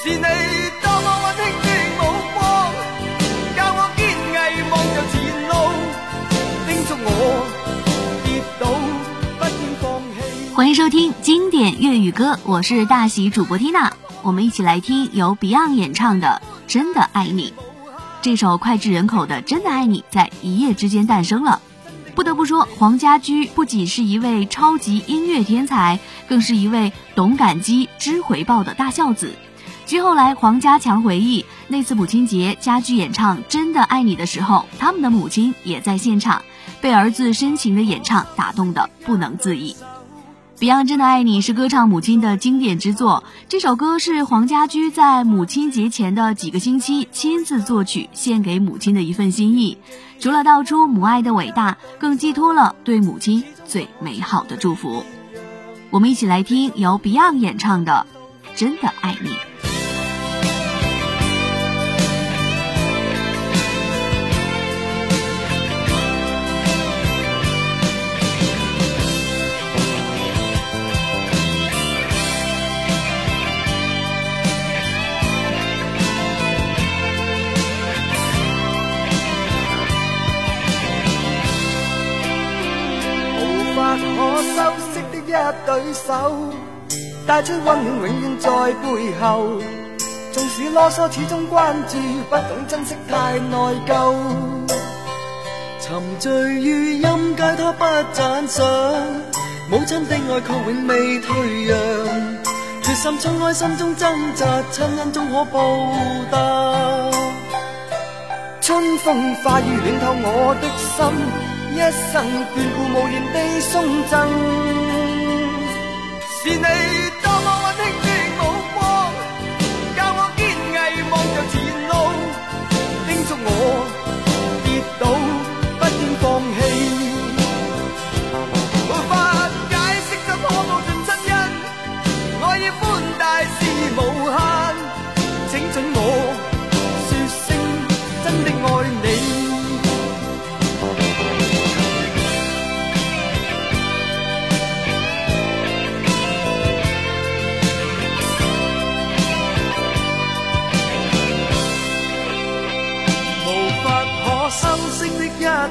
是你教我我望前路，叮嘱跌倒不放欢迎收听经典粤语歌，我是大喜主播 Tina。我们一起来听由 Beyond 演唱的《真的爱你》这首脍炙人口的《真的爱你》在一夜之间诞生了。不得不说，黄家驹不仅是一位超级音乐天才，更是一位懂感激、知回报的大孝子。据后来黄家强回忆，那次母亲节，家驹演唱《真的爱你》的时候，他们的母亲也在现场，被儿子深情的演唱打动的不能自已。Beyond《真的爱你》是歌唱母亲的经典之作，这首歌是黄家驹在母亲节前的几个星期亲自作曲，献给母亲的一份心意。除了道出母爱的伟大，更寄托了对母亲最美好的祝福。我们一起来听由 Beyond 演唱的《真的爱你》。我涩的一對手，帶出温暖，永遠在背後。縱使啰嗦，始終關注，不懂珍惜太內疚。沉醉於音階，他不讚賞，母親的愛卻永未退讓。決心冲开心中掙扎，親恩终可報答。春風化雨，暖透我的心。一生眷顾，无言地送赠，是你。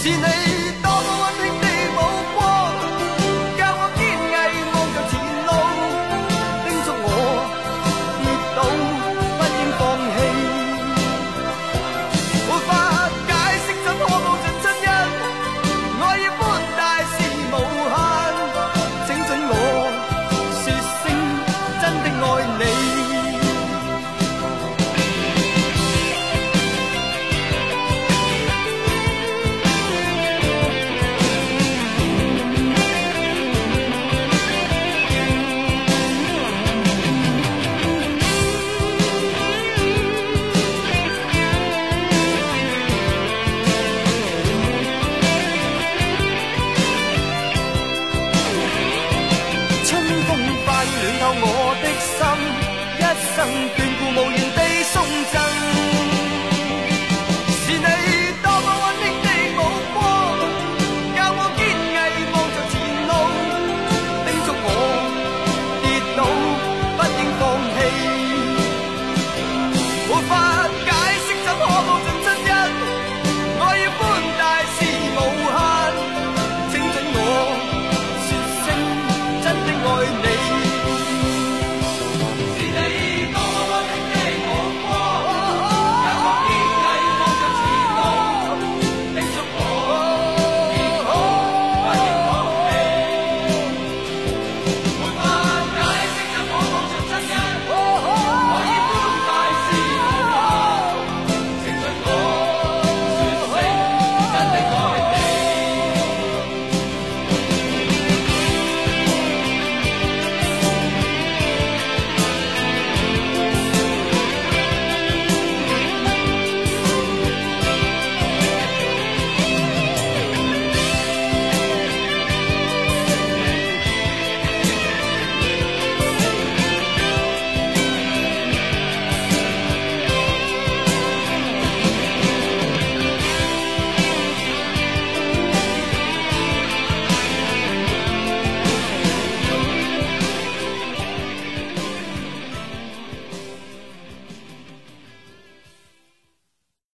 しない一生。